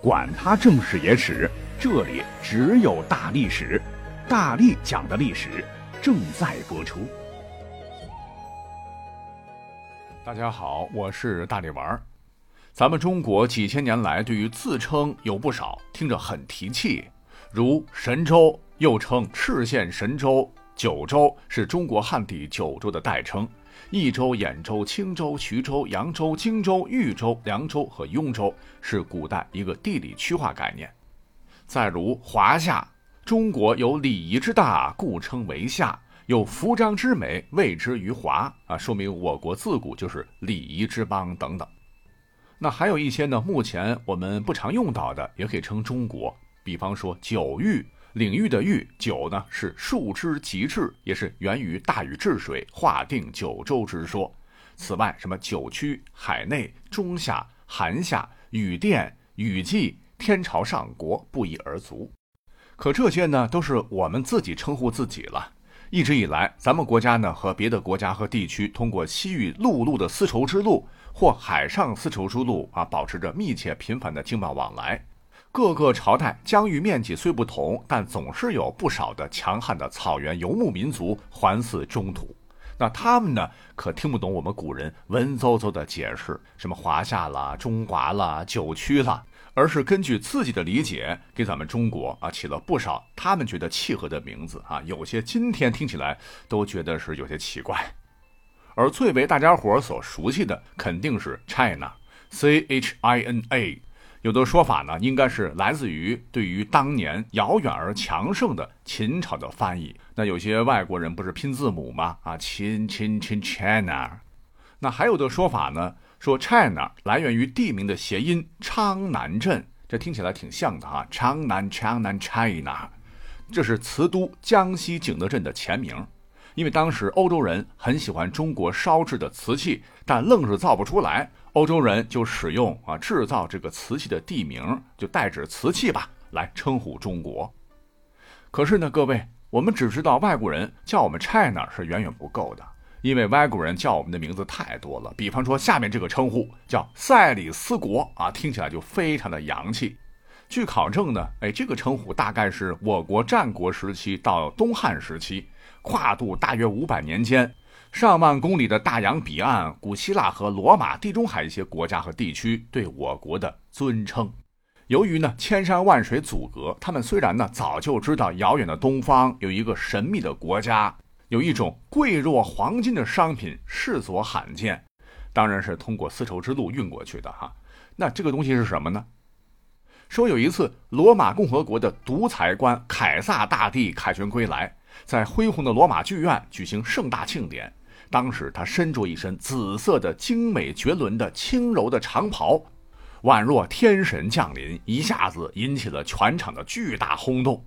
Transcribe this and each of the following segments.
管他正史野史，这里只有大历史，大力讲的历史正在播出。大家好，我是大力丸儿。咱们中国几千年来对于自称有不少，听着很提气，如神州，又称赤县神州、九州，是中国汉地九州的代称。益州、兖州、青州、徐州、扬州、荆州、豫州、凉州和雍州是古代一个地理区划概念。再如华夏，中国有礼仪之大，故称为夏；有服装之美，谓之于华。啊，说明我国自古就是礼仪之邦等等。那还有一些呢，目前我们不常用到的，也可以称中国，比方说九域。领域的域九呢是数之极致，也是源于大禹治水，划定九州之说。此外，什么九曲、海内、中夏、寒夏、禹殿、雨季、天朝上国不一而足。可这些呢，都是我们自己称呼自己了。一直以来，咱们国家呢和别的国家和地区通过西域陆路的丝绸之路或海上丝绸之路啊，保持着密切频繁的经贸往来。各个朝代疆域面积虽不同，但总是有不少的强悍的草原游牧民族环伺中土。那他们呢，可听不懂我们古人文绉绉的解释，什么华夏啦、中华啦、九曲啦，而是根据自己的理解，给咱们中国啊起了不少他们觉得契合的名字啊。有些今天听起来都觉得是有些奇怪。而最为大家伙所熟悉的，肯定是 China，C H I N A。有的说法呢，应该是来自于对于当年遥远而强盛的秦朝的翻译。那有些外国人不是拼字母吗？啊，秦秦秦 China。那还有的说法呢，说 China 来源于地名的谐音昌南镇，这听起来挺像的哈。昌南昌南 China，这是瓷都江西景德镇的前名。因为当时欧洲人很喜欢中国烧制的瓷器，但愣是造不出来。欧洲人就使用啊制造这个瓷器的地名，就代指瓷器吧，来称呼中国。可是呢，各位，我们只知道外国人叫我们 China 是远远不够的，因为外国人叫我们的名字太多了。比方说下面这个称呼叫赛里斯国啊，听起来就非常的洋气。据考证呢，哎，这个称呼大概是我国战国时期到东汉时期，跨度大约五百年间。上万公里的大洋彼岸，古希腊和罗马、地中海一些国家和地区对我国的尊称。由于呢千山万水阻隔，他们虽然呢早就知道遥远的东方有一个神秘的国家，有一种贵若黄金的商品世所罕见，当然是通过丝绸之路运过去的哈。那这个东西是什么呢？说有一次罗马共和国的独裁官凯撒大帝凯旋归来，在恢宏的罗马剧院举行盛大庆典。当时他身着一身紫色的精美绝伦的轻柔的长袍，宛若天神降临，一下子引起了全场的巨大轰动。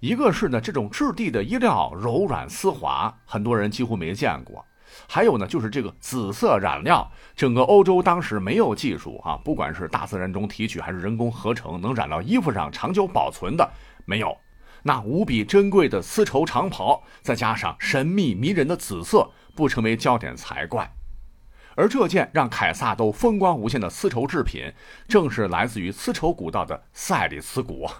一个是呢，这种质地的衣料柔软丝滑，很多人几乎没见过；还有呢，就是这个紫色染料，整个欧洲当时没有技术啊，不管是大自然中提取还是人工合成，能染到衣服上长久保存的没有。那无比珍贵的丝绸长袍，再加上神秘迷人的紫色。不成为焦点才怪，而这件让凯撒都风光无限的丝绸制品，正是来自于丝绸古道的赛里斯国。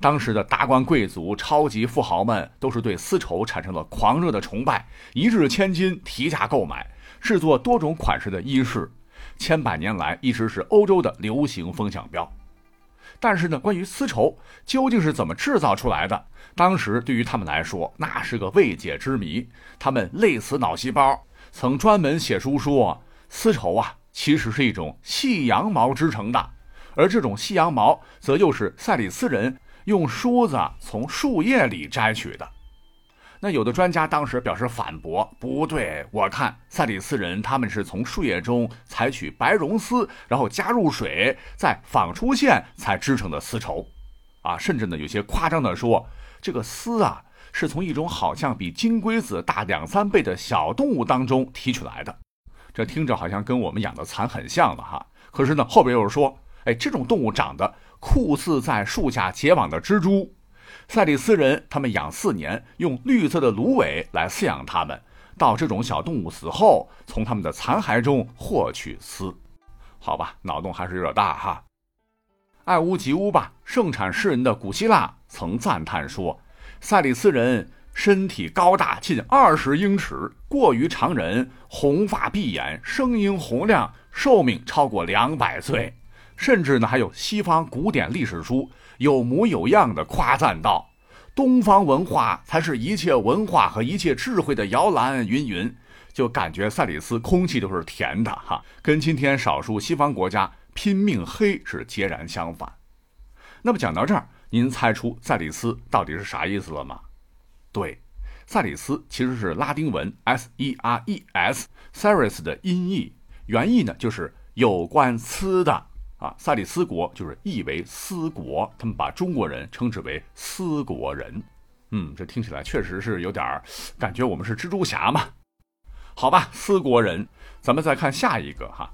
当时的达官贵族、超级富豪们都是对丝绸产生了狂热的崇拜，一掷千金提价购买，制作多种款式的衣饰，千百年来一直是欧洲的流行风向标。但是呢，关于丝绸究竟是怎么制造出来的？当时对于他们来说，那是个未解之谜。他们累死脑细胞，曾专门写书说，丝绸啊，其实是一种细羊毛织成的，而这种细羊毛，则又是赛里斯人用梳子从树叶里摘取的。那有的专家当时表示反驳，不对，我看赛里斯人他们是从树叶中采取白绒丝，然后加入水，再纺出线才织成的丝绸，啊，甚至呢有些夸张的说，这个丝啊是从一种好像比金龟子大两三倍的小动物当中提取来的，这听着好像跟我们养的蚕很像了哈。可是呢后边又是说，哎，这种动物长得酷似在树下结网的蜘蛛。赛里斯人他们养四年，用绿色的芦苇来饲养它们，到这种小动物死后，从它们的残骸中获取丝。好吧，脑洞还是有点大哈。爱屋及乌吧，盛产诗人的古希腊曾赞叹说：“塞里斯人身体高大近二十英尺，过于常人，红发碧眼，声音洪亮，寿命超过两百岁。”甚至呢，还有西方古典历史书有模有样的夸赞道：“东方文化才是一切文化和一切智慧的摇篮。”云云，就感觉塞里斯空气都是甜的哈，跟今天少数西方国家。拼命黑是截然相反。那么讲到这儿，您猜出赛里斯到底是啥意思了吗？对，赛里斯其实是拉丁文 S E R E S，Ceres 的音译，原意呢就是有关斯的啊。萨里斯国就是译为斯国，他们把中国人称之为斯国人。嗯，这听起来确实是有点儿感觉我们是蜘蛛侠嘛。好吧，斯国人，咱们再看下一个哈。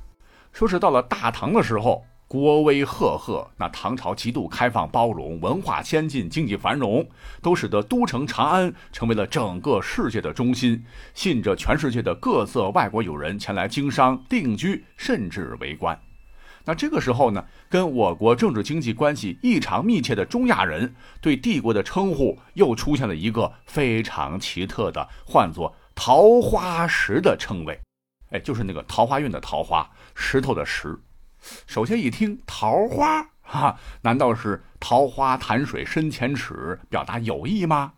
说是到了大唐的时候，国威赫赫，那唐朝极度开放包容，文化先进，经济繁荣，都使得都城长安成为了整个世界的中心，吸引着全世界的各色外国友人前来经商定居，甚至为官。那这个时候呢，跟我国政治经济关系异常密切的中亚人，对帝国的称呼又出现了一个非常奇特的，唤作“桃花石”的称谓。哎，就是那个桃花运的桃花，石头的石。首先一听桃花，哈，难道是桃花潭水深千尺，表达友谊吗？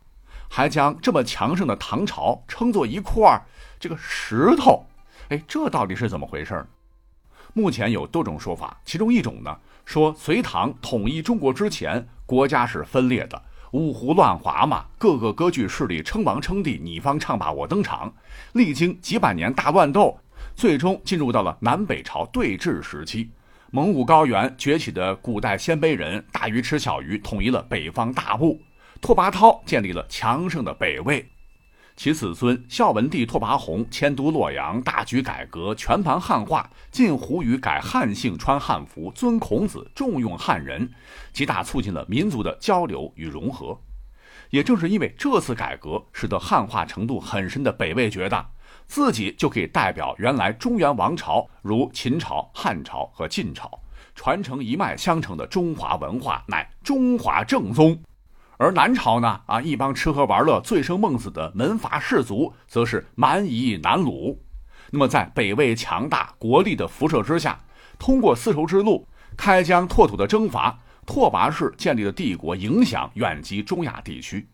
还将这么强盛的唐朝称作一块这个石头，哎，这到底是怎么回事？目前有多种说法，其中一种呢，说隋唐统一中国之前，国家是分裂的。五胡乱华嘛，各个割据势力称王称帝，你方唱罢我登场，历经几百年大乱斗，最终进入到了南北朝对峙时期。蒙古高原崛起的古代鲜卑人，大鱼吃小鱼，统一了北方大部。拓跋焘建立了强盛的北魏。其子孙孝文帝拓跋宏迁都洛阳，大举改革，全盘汉化，禁胡语，改汉姓，穿汉服，尊孔子，重用汉人，极大促进了民族的交流与融合。也正是因为这次改革，使得汉化程度很深的北魏觉得自己就可以代表原来中原王朝，如秦朝、汉朝和晋朝，传承一脉相承的中华文化，乃中华正宗。而南朝呢，啊，一帮吃喝玩乐、醉生梦死的门阀士族，则是蛮夷南虏。那么，在北魏强大国力的辐射之下，通过丝绸之路、开疆拓土的征伐，拓跋氏建立的帝国影响远及中亚地区。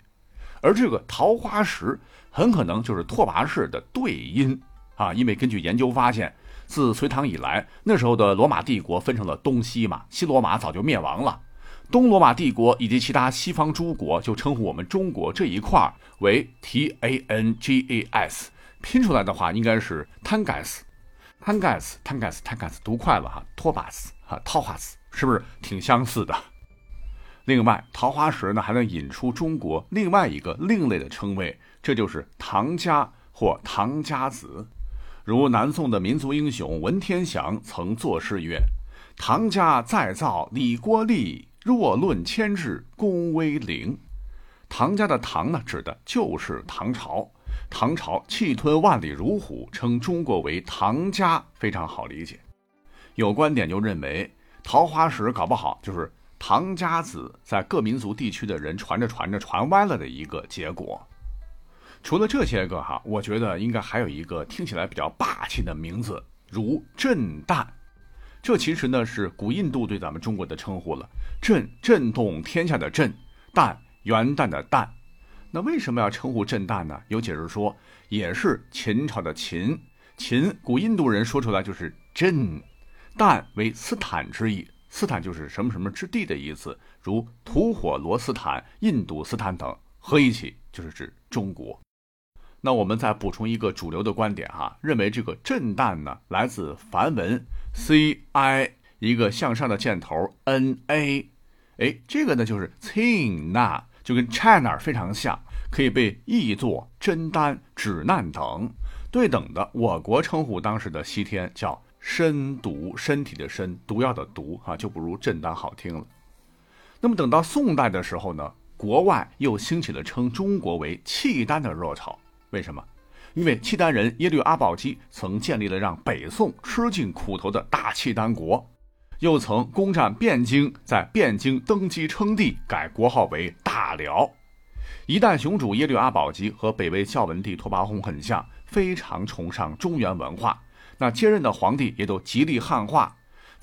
而这个桃花石，很可能就是拓跋氏的对音啊，因为根据研究发现，自隋唐以来，那时候的罗马帝国分成了东西嘛，西罗马早就灭亡了。东罗马帝国以及其他西方诸国就称呼我们中国这一块为 T A N G A S，拼出来的话应该是 Tangas，Tangas，Tangas，Tangas，读快了哈，托巴斯哈，桃花斯是不是挺相似的？另外，桃花石呢还能引出中国另外一个另类的称谓，这就是唐家或唐家子。如南宋的民族英雄文天祥曾作诗曰：“唐家再造李国立。”若论牵制，功威灵。唐家的唐呢，指的就是唐朝。唐朝气吞万里如虎，称中国为唐家，非常好理解。有观点就认为，桃花石搞不好就是唐家子在各民族地区的人传着传着传歪了的一个结果。除了这些个哈，我觉得应该还有一个听起来比较霸气的名字，如震旦。这其实呢是古印度对咱们中国的称呼了，震震动天下的震，旦元旦的旦，那为什么要称呼震旦呢？有解释说，也是秦朝的秦，秦古印度人说出来就是震，旦为斯坦之意，斯坦就是什么什么之地的意思，如吐火罗斯坦、印度斯坦等，合一起就是指中国。那我们再补充一个主流的观点哈，认为这个震旦呢来自梵文。C I 一个向上的箭头，N A，哎，这个呢就是 China，就跟 China 非常像，可以被译作真丹、指难等。对等的，我国称呼当时的西天叫身毒，身体的身，毒药的毒，啊，就不如震丹好听了。那么等到宋代的时候呢，国外又兴起了称中国为契丹的热潮，为什么？因为契丹人耶律阿保机曾建立了让北宋吃尽苦头的大契丹国，又曾攻占汴京，在汴京登基称帝，改国号为大辽。一代雄主耶律阿保机和北魏孝文帝拓跋宏很像，非常崇尚中原文化。那接任的皇帝也都极力汉化。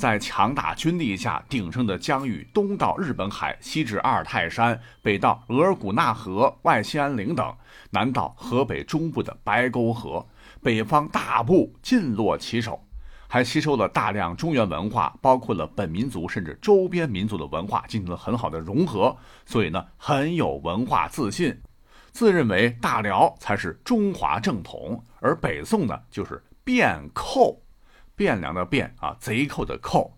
在强大军力下，鼎盛的疆域，东到日本海，西至阿尔泰山，北到额尔古纳河、外兴安岭等，南到河北中部的白沟河，北方大部尽落其手。还吸收了大量中原文化，包括了本民族甚至周边民族的文化，进行了很好的融合，所以呢很有文化自信，自认为大辽才是中华正统，而北宋呢就是变寇，汴梁的汴啊，贼寇的寇，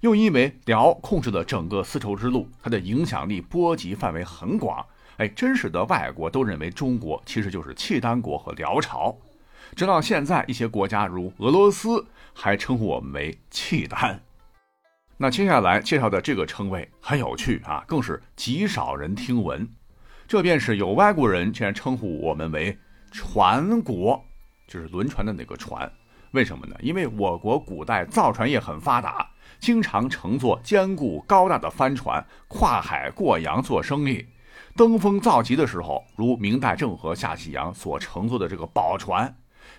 又因为辽控制了整个丝绸之路，它的影响力波及范围很广，哎，真使得外国都认为中国其实就是契丹国和辽朝。直到现在，一些国家如俄罗斯还称呼我们为契丹。那接下来介绍的这个称谓很有趣啊，更是极少人听闻。这便是有外国人竟然称呼我们为船国，就是轮船的那个船。为什么呢？因为我国古代造船业很发达，经常乘坐坚固高大的帆船跨海过洋做生意。登峰造极的时候，如明代郑和下西洋所乘坐的这个宝船。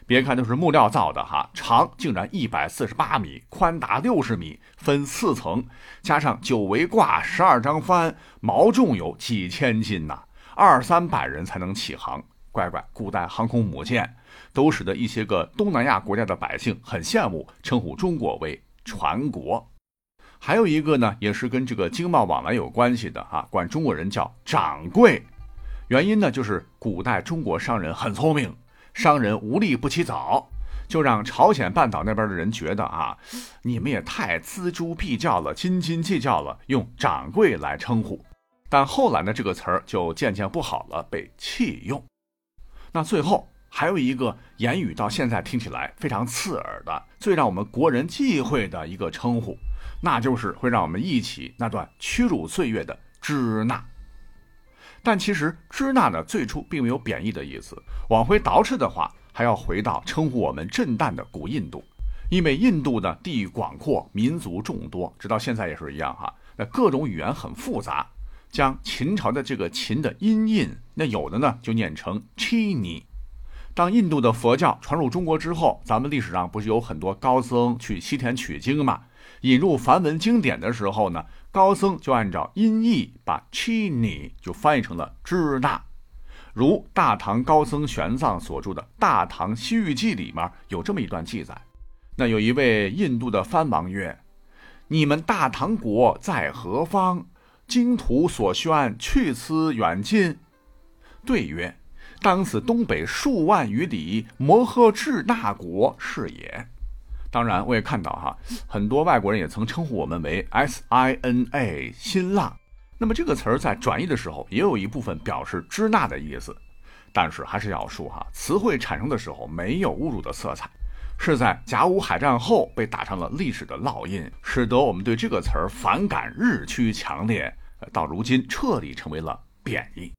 别看都是木料造的哈，长竟然一百四十八米，宽达六十米，分四层，加上九围挂、十二张帆，毛重有几千斤呐，二三百人才能起航。乖乖，古代航空母舰，都使得一些个东南亚国家的百姓很羡慕，称呼中国为船国。还有一个呢，也是跟这个经贸往来有关系的啊，管中国人叫掌柜，原因呢就是古代中国商人很聪明。商人无利不起早，就让朝鲜半岛那边的人觉得啊，你们也太锱铢必较了，斤斤计较了，用掌柜来称呼。但后来呢，这个词儿就渐渐不好了，被弃用。那最后还有一个言语，到现在听起来非常刺耳的，最让我们国人忌讳的一个称呼，那就是会让我们忆起那段屈辱岁月的支那。但其实支那呢，最初并没有贬义的意思。往回倒饬的话，还要回到称呼我们震旦的古印度，因为印度呢地域广阔，民族众多，直到现在也是一样哈。那各种语言很复杂，将秦朝的这个秦的音印，那有的呢就念成 chini。当印度的佛教传入中国之后，咱们历史上不是有很多高僧去西天取经嘛？引入梵文经典的时候呢？高僧就按照音译把 chini 就翻译成了支那，如大唐高僧玄奘所著的《大唐西域记》里面有这么一段记载。那有一位印度的藩王曰：“你们大唐国在何方？经图所宣，去此远近？”对曰：“当此东北数万余里，摩诃智那国是也。”当然，我也看到哈，很多外国人也曾称呼我们为 S I N A 新浪。那么这个词儿在转译的时候，也有一部分表示支那的意思。但是还是要说哈，词汇产生的时候没有侮辱的色彩，是在甲午海战后被打上了历史的烙印，使得我们对这个词儿反感日趋强烈，到如今彻底成为了贬义。